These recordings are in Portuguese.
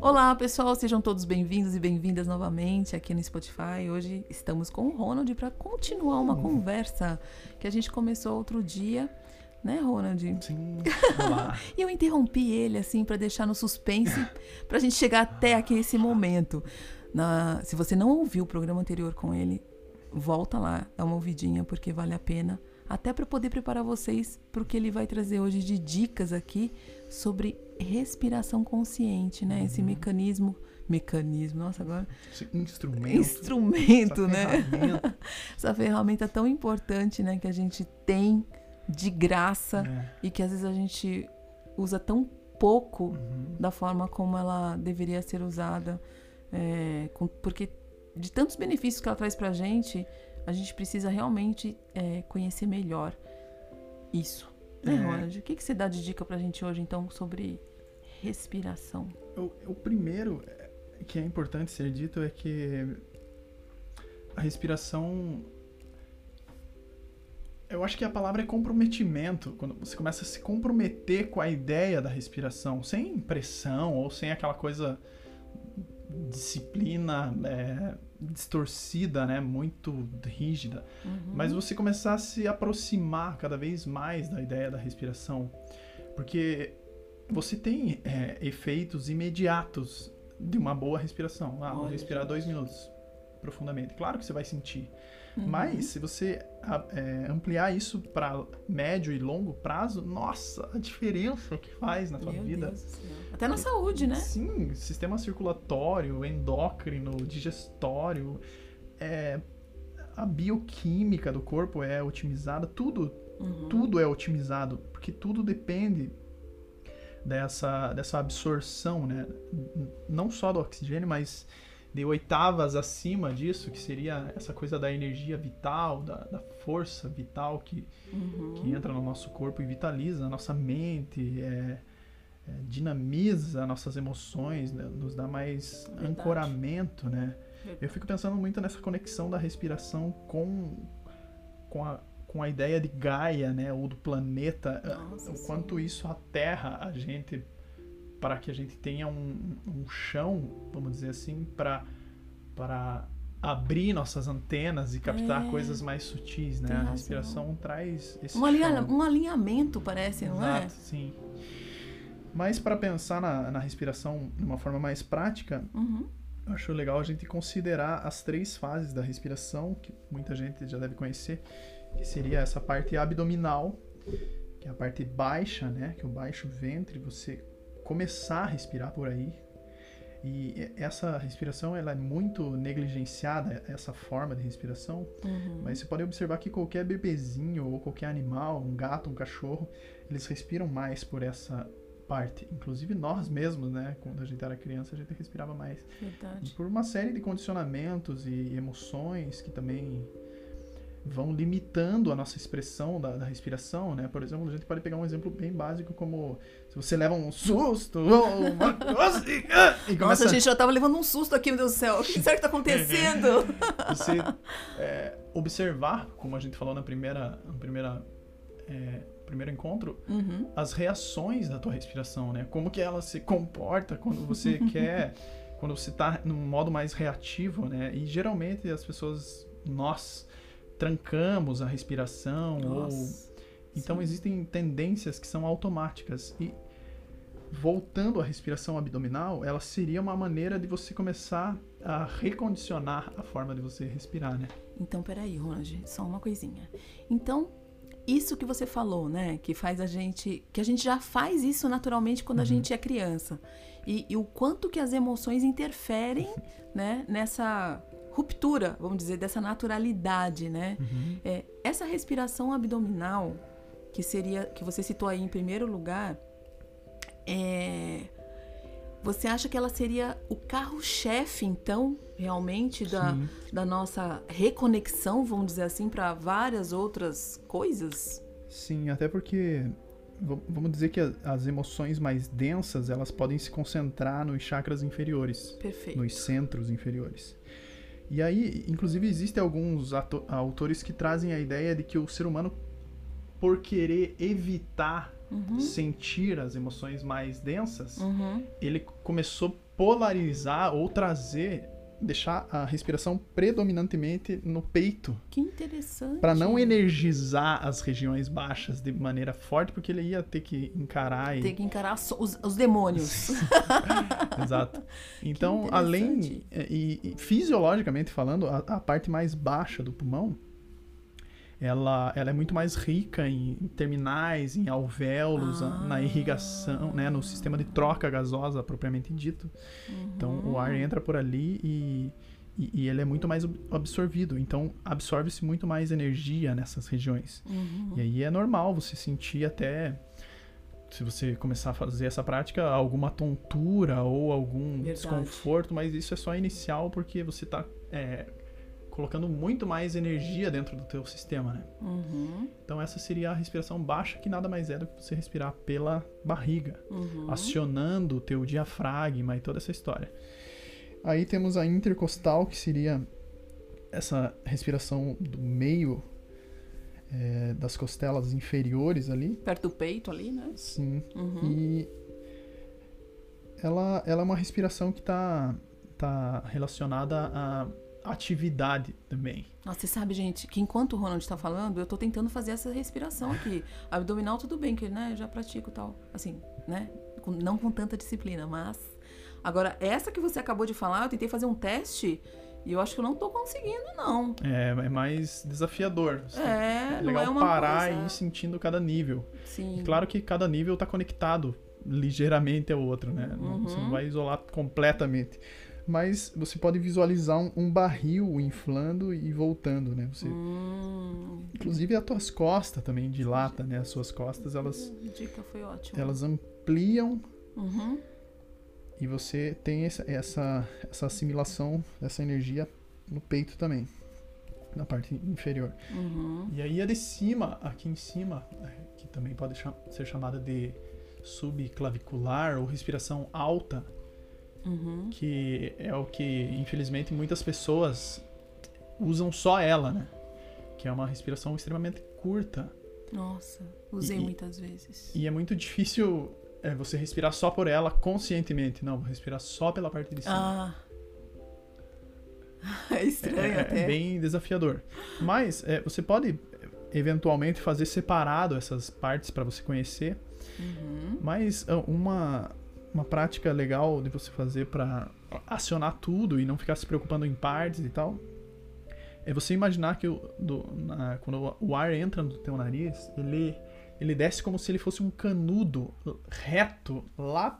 Olá, pessoal, sejam todos bem-vindos e bem-vindas novamente aqui no Spotify. Hoje estamos com o Ronald para continuar uma conversa que a gente começou outro dia, né, Ronald? Sim. E eu interrompi ele assim para deixar no suspense para a gente chegar até aqui esse momento. Na- se você não ouviu o programa anterior com ele, volta lá, dá uma ouvidinha porque vale a pena. Até para poder preparar vocês para o que ele vai trazer hoje de dicas aqui sobre respiração consciente, né? Esse mecanismo, mecanismo, nossa agora Esse instrumento. instrumento, essa né? ferramenta. Essa ferramenta tão importante, né, que a gente tem de graça É. e que às vezes a gente usa tão pouco Uhum. da forma como ela deveria ser usada, é, com- porque de tantos benefícios que ela traz pra gente, a gente precisa realmente é, conhecer melhor isso. Né, É. Ronald? O que, que você dá de dica pra gente hoje, então, sobre respiração? O, o primeiro é, que é importante ser dito é que a respiração. Eu acho que a palavra é comprometimento. Quando você começa a se comprometer com a ideia da respiração, sem pressão ou sem aquela coisa disciplina é, distorcida, né, muito rígida. Uhum. Mas você começar a se aproximar cada vez mais da ideia da respiração, porque você tem é, efeitos imediatos de uma boa respiração. Ah, vou respirar dois minutos profundamente. Claro que você vai sentir, Uhum. mas se você é, ampliar isso para médio e longo prazo, nossa, a diferença que faz na tua Meu vida. Até na saúde, né? Sim, sistema circulatório, endócrino, digestório, é, a bioquímica do corpo é otimizada, tudo, Uhum. tudo é otimizado, porque tudo depende dessa, dessa absorção, né? Não só do oxigênio, mas de oitavas acima disso, que seria essa coisa da energia vital, da, da força vital que, Uhum. que entra no nosso corpo e vitaliza a nossa mente, é, é, dinamiza nossas emoções, né, nos dá mais Verdade. ancoramento, né? Eu fico pensando muito nessa conexão da respiração com, com, a, com a ideia de Gaia, né? Ou do planeta, Nossa, o quanto isso aterra a gente para que a gente tenha um, um chão, vamos dizer assim, para abrir nossas antenas e captar É. coisas mais sutis, né? Tem A razão. respiração traz esse Um, alinha- um alinhamento, parece, não é? Exato, sim. Mas para pensar na, na respiração de uma forma mais prática, Uhum. eu acho legal a gente considerar as três fases da respiração, que muita gente já deve conhecer, que seria essa parte abdominal, que é a parte baixa, né? Que é o baixo ventre, você começar a respirar por aí. E essa respiração, ela é muito negligenciada, essa forma de respiração, Uhum. mas você pode observar que qualquer bebezinho ou qualquer animal, um gato, um cachorro, eles respiram mais por essa parte. Inclusive nós mesmos, né? Quando a gente era criança, a gente respirava mais. Verdade. por uma série de condicionamentos e emoções que também vão limitando a nossa expressão da, da respiração, né? Por exemplo, a gente pode pegar um exemplo bem básico como se você leva um susto ou uma coisa e Nossa, começa a gente já tava levando um susto aqui, meu Deus do céu. O que será que tá acontecendo? você é, observar, como a gente falou na primeira, na primeira é, primeiro encontro, Uhum. as reações da tua respiração, né? Como que ela se comporta quando você quer, quando você tá num modo mais reativo, né? E geralmente as pessoas, nós trancamos a respiração ou Nossa. então Sim. existem tendências que são automáticas e voltando à respiração abdominal, ela seria uma maneira de você começar a recondicionar a forma de você respirar, né? Então, peraí, Ronald, só uma coisinha. Então, isso que você falou, né? Que faz a gente. Que a gente já faz isso naturalmente quando a gente é criança. E, e o quanto que as emoções interferem, né? Nessa ruptura, vamos dizer, dessa naturalidade, né? É, essa respiração abdominal, que seria. que você citou aí em primeiro lugar, é. Você acha que ela seria o carro-chefe, então, realmente, da, Sim. da nossa reconexão, vamos dizer assim, para várias outras coisas? Sim, até porque vamos dizer que as emoções mais densas, elas podem se concentrar nos chakras inferiores, Perfeito. nos centros inferiores. E aí, inclusive, existem alguns autores que trazem a ideia de que o ser humano por querer evitar sentir as emoções mais densas, Uhum. ele começou a polarizar ou trazer, deixar a respiração predominantemente no peito, Que interessante. Pra não energizar as regiões baixas de maneira forte, porque ele ia ter que encarar e Ter que encarar os, os demônios. Exato. Então, além. E, e fisiologicamente falando, a, a parte mais baixa do pulmão. Ela, ela é muito mais rica em, em terminais, em alvéolos, a- na Ah. irrigação, né, no sistema de troca gasosa propriamente dito. Então o ar entra por ali e, e, e ele é muito mais ab- absorvido. Então absorve-se muito mais energia nessas regiões. Uhum. E aí é normal você sentir até, se você começar a fazer essa prática, alguma tontura ou algum Verdade. desconforto, mas isso é só inicial porque você está colocando muito mais energia dentro do teu sistema, né? Uhum. Então essa seria a respiração baixa, que nada mais é do que você respirar pela barriga, Uhum. acionando o teu diafragma e toda essa história. Aí temos a intercostal, que seria essa respiração do meio é, das costelas inferiores ali. Perto do peito ali, né? Sim. Uhum. E ela, ela é uma respiração que está tá relacionada à atividade também. Nossa, você sabe, gente, que enquanto o Ronald tá falando, eu tô tentando fazer essa respiração aqui. Abdominal, tudo bem, que né, eu já pratico tal. Assim, né? Com- não com tanta disciplina, mas. Agora, essa que você acabou de falar, eu tentei fazer um teste e eu acho que eu não tô conseguindo, não. É, é mais desafiador. Você- É, é não legal é parar coisa- e ir sentindo cada nível. Sim. E claro que cada nível está conectado ligeiramente ao outro, né? Não- Você não Uhum. vai isolar completamente. Mas você pode visualizar um, um barril inflando e voltando, né? Você, Hum, Inclusive as tuas costas também dilata, né? As suas costas, elas, a dica foi ótima. elas ampliam Uhum. e você tem essa, essa, essa assimilação dessa energia no peito também, na parte inferior. Uhum. E aí a de cima, aqui em cima, eh, que também pode ser chamada de subclavicular ou respiração alta, Uhum. que é o que infelizmente muitas pessoas usam só ela, né? Que é uma respiração extremamente curta Nossa, usei E- muitas vezes. e é muito difícil eh, você respirar só por ela conscientemente. Não, vou respirar só pela parte de cima. Ah. É estranho é, até. é bem desafiador. Mas é, você pode é, eventualmente fazer separado essas partes para você conhecer. Uhum. Mas ah, uma, uma prática legal de você fazer para acionar tudo e não ficar se preocupando em partes e tal é você imaginar que o, do- na- quando o ar entra no teu nariz, ele, ele desce como se ele fosse um canudo reto lá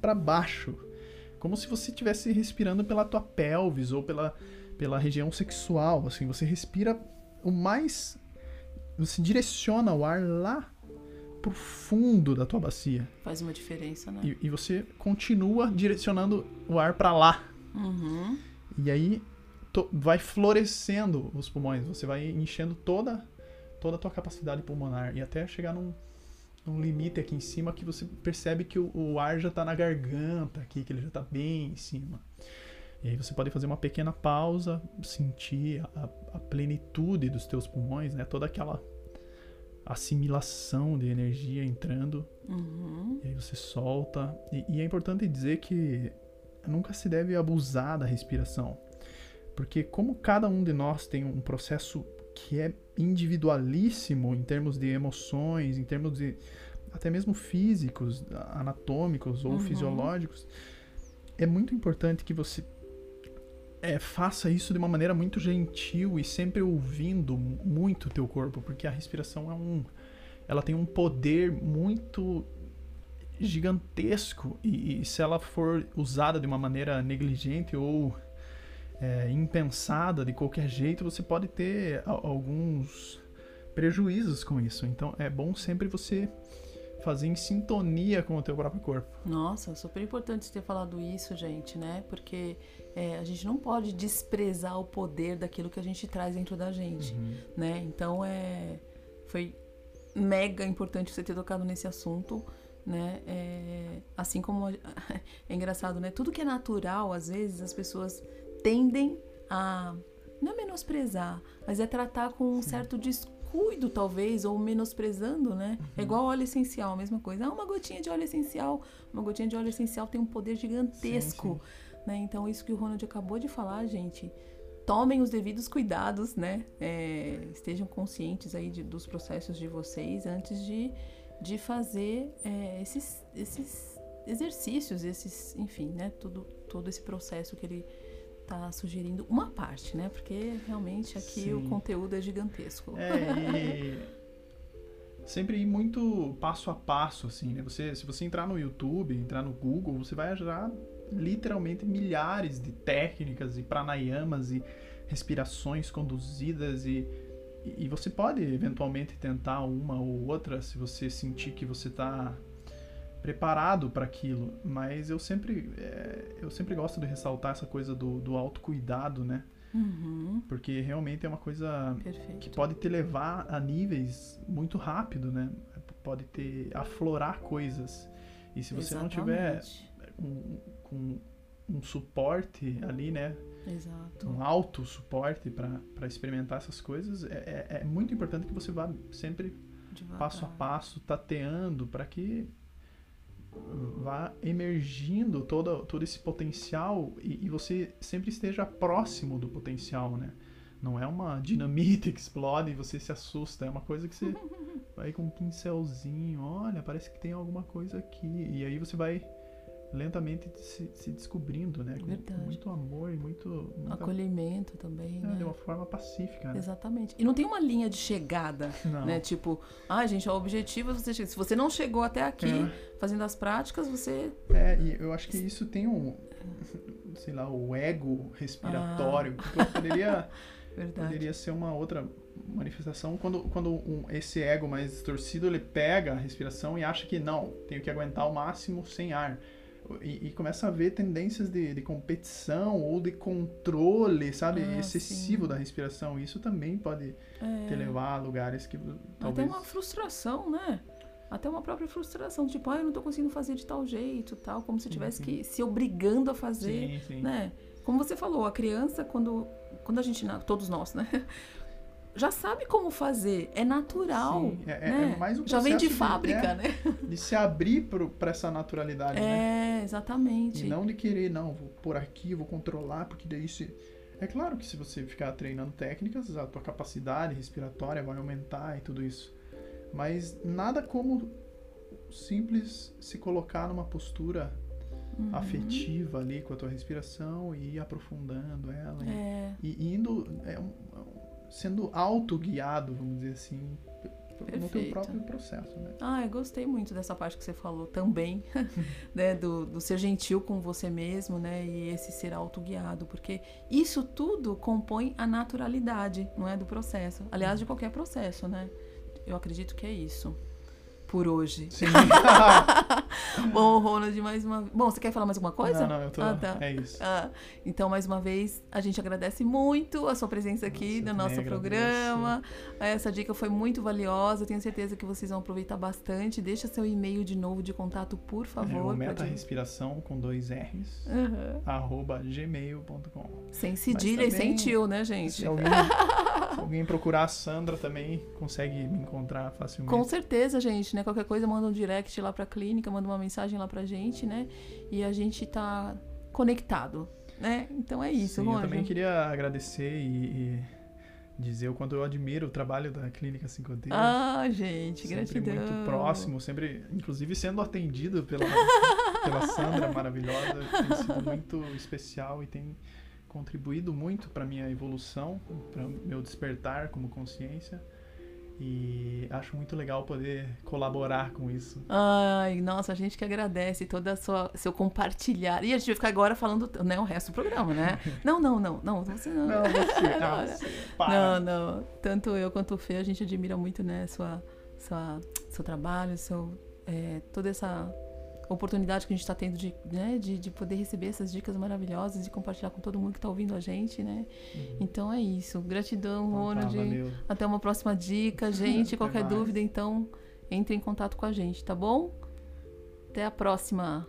para baixo. Como se você estivesse respirando pela tua pelvis ou pela, pela região sexual. Assim, você respira o mais. Você direciona o ar lá pro fundo da tua bacia. Faz uma diferença, né? E, e você continua direcionando o ar para lá. Uhum. E aí to- vai florescendo os pulmões. Você vai enchendo toda, toda a tua capacidade pulmonar. E até chegar num, num limite aqui em cima que você percebe que o, o ar já tá na garganta aqui, que ele já tá bem em cima. E aí você pode fazer uma pequena pausa, sentir a, a plenitude dos teus pulmões, né? Toda aquela assimilação de energia entrando Uhum. e aí você solta. E, e é importante dizer que nunca se deve abusar da respiração. Porque como cada um de nós tem um processo que é individualíssimo em termos de emoções, em termos de até mesmo físicos, anatômicos ou Uhum. fisiológicos, é muito importante que você é, faça isso de uma maneira muito gentil e sempre ouvindo muito o teu corpo, porque a respiração é um ela tem um poder muito gigantesco e, e se ela for usada de uma maneira negligente ou é, impensada de qualquer jeito, você pode ter a- alguns prejuízos com isso. Então é bom sempre você fazer em sintonia com o teu próprio corpo. Nossa, super importante ter falado isso, gente, né? Porque é, a gente não pode desprezar o poder daquilo que a gente traz dentro da gente, né? Então é foi mega importante você ter tocado nesse assunto, né? É, assim como é engraçado, né? Tudo que é natural, às vezes as pessoas tendem a não é menosprezar, mas é tratar com um certo descuido talvez, ou menosprezando, né? É Uhum. igual óleo essencial, a mesma coisa. Ah, uma gotinha de óleo essencial. Uma gotinha de óleo essencial tem um poder gigantesco, né? Então, isso que o Ronald acabou de falar, gente, tomem os devidos cuidados, né? É, estejam conscientes aí de- dos processos de vocês antes de, de fazer é, esses, esses exercícios, esses, enfim, né? Tudo, todo esse processo que ele tá sugerindo. Uma parte, né? Porque realmente aqui o Sim. conteúdo é gigantesco. É, e sempre ir muito passo a passo, assim, né? Você, se você entrar no YouTube, entrar no Google, você vai achar literalmente milhares de técnicas e pranayamas e respirações conduzidas e, e você pode eventualmente tentar uma ou outra se você sentir que você está preparado para aquilo, mas eu sempre é, eu sempre gosto de ressaltar essa coisa do, do autocuidado, né? Uhum, Porque realmente é uma coisa perfeito. que pode te levar a níveis muito rápido, né? Pode te aflorar coisas. E se você não tiver Exatamente. Um, com um suporte ali, né? Exato. Um alto suporte para experimentar essas coisas, é, é, é muito importante que você vá sempre Devagar. passo a passo, tateando, para que vá emergindo todo, todo esse potencial e, e você sempre esteja próximo do potencial, né? Não é uma dinamite que explode e você se assusta, é uma coisa que você vai com um pincelzinho, olha, parece que tem alguma coisa aqui. E aí você vai lentamente se, se descobrindo, né? Com, Verdade. com muito amor e muito. muita- Acolhimento também, é, né? de uma forma pacífica, né? Exatamente. E não tem uma linha de chegada, Não. né? Tipo, ah, gente, o objetivo é você chegar. Se você não chegou até aqui fazendo as práticas, você. É, e eu acho que isso tem um, sei lá, o ego respiratório. que poderia, Verdade. poderia ser uma outra manifestação quando, quando um- esse ego mais distorcido ele pega a respiração e acha que não, tenho que aguentar o máximo sem ar. E, e começa a ver tendências de, de competição ou de controle, sabe, Ah, excessivo sim. da respiração. Isso também pode É, te levar a lugares que até talvez... uma frustração, né? Até uma própria frustração, tipo, ah, eu não tô conseguindo fazer de tal jeito, tal, como se eu tivesse Uhum. que se obrigando a fazer. Sim, sim. né? Como você falou, a criança, quando, quando a gente, todos nós, né? Já sabe como fazer, é natural. Sim, é- é- né? é mais um Já vem de processo de- fábrica, é. né? De se abrir para essa naturalidade, né? É, exatamente. E não de querer, não, vou por aqui, vou controlar, porque daí se. É claro que se você ficar treinando técnicas, a tua capacidade respiratória vai aumentar e tudo isso. Mas nada como simples se colocar numa postura Uhum. afetiva ali com a tua respiração e ir aprofundando ela. e- É, E, indo. é um- é um- sendo autoguiado, vamos dizer assim, no teu Perfeito. próprio processo, né? Ah, eu gostei muito dessa parte que você falou também, né? Do, do ser gentil com você mesmo, né? E esse ser autoguiado, porque isso tudo compõe a naturalidade, não é? Do processo. Aliás, de qualquer processo, né? Eu acredito que é isso. Por hoje. Sim. Bom, Ronald, mais uma Bom, você quer falar mais alguma coisa? Não, não, eu tô. Ah, tá. É isso. Ah, então, mais uma vez, a gente agradece muito a sua presença aqui Nossa, no nosso programa. Essa dica foi muito valiosa. Tenho certeza que vocês vão aproveitar bastante. Deixa seu e-mail de novo de contato, por É favor. pode- meta respiração com dois R's, Aham. arroba gmail.com. Sem cedilha e sem tio, né, gente? Se alguém, alguém procurar a Sandra também, consegue me encontrar facilmente. Com certeza, gente, né? Qualquer coisa, manda um direct lá pra clínica, manda uma mensagem lá pra gente, né? E a gente tá conectado, né? Então é isso, Sim, eu Ronald. também queria agradecer e, e dizer o quanto eu admiro o trabalho da Clínica 5D. Ah, gente, sempre gratidão. muito próximo, sempre, inclusive sendo atendido pela, pela Sandra maravilhosa, tem sido muito especial e tem contribuído muito para minha evolução, para meu despertar como consciência. E acho muito legal poder colaborar com isso. Ai, nossa, a gente que agradece todo o seu compartilhar. E a gente vai ficar agora falando né, o resto do programa, né? Não, não, não, não, você não. Não, você, não, você, para. Não, não. Tanto eu quanto o Fê, a gente admira muito, né, sua, sua, seu trabalho, seu, é, toda essa oportunidade que a gente está tendo de, né, de, de poder receber essas dicas maravilhosas e compartilhar com todo mundo que está ouvindo a gente, né? Então é isso. Gratidão, Então tá, Ronald. valeu. Até uma próxima dica, gente. Qualquer mais. dúvida, então, entre em contato com a gente, tá bom? Até a próxima.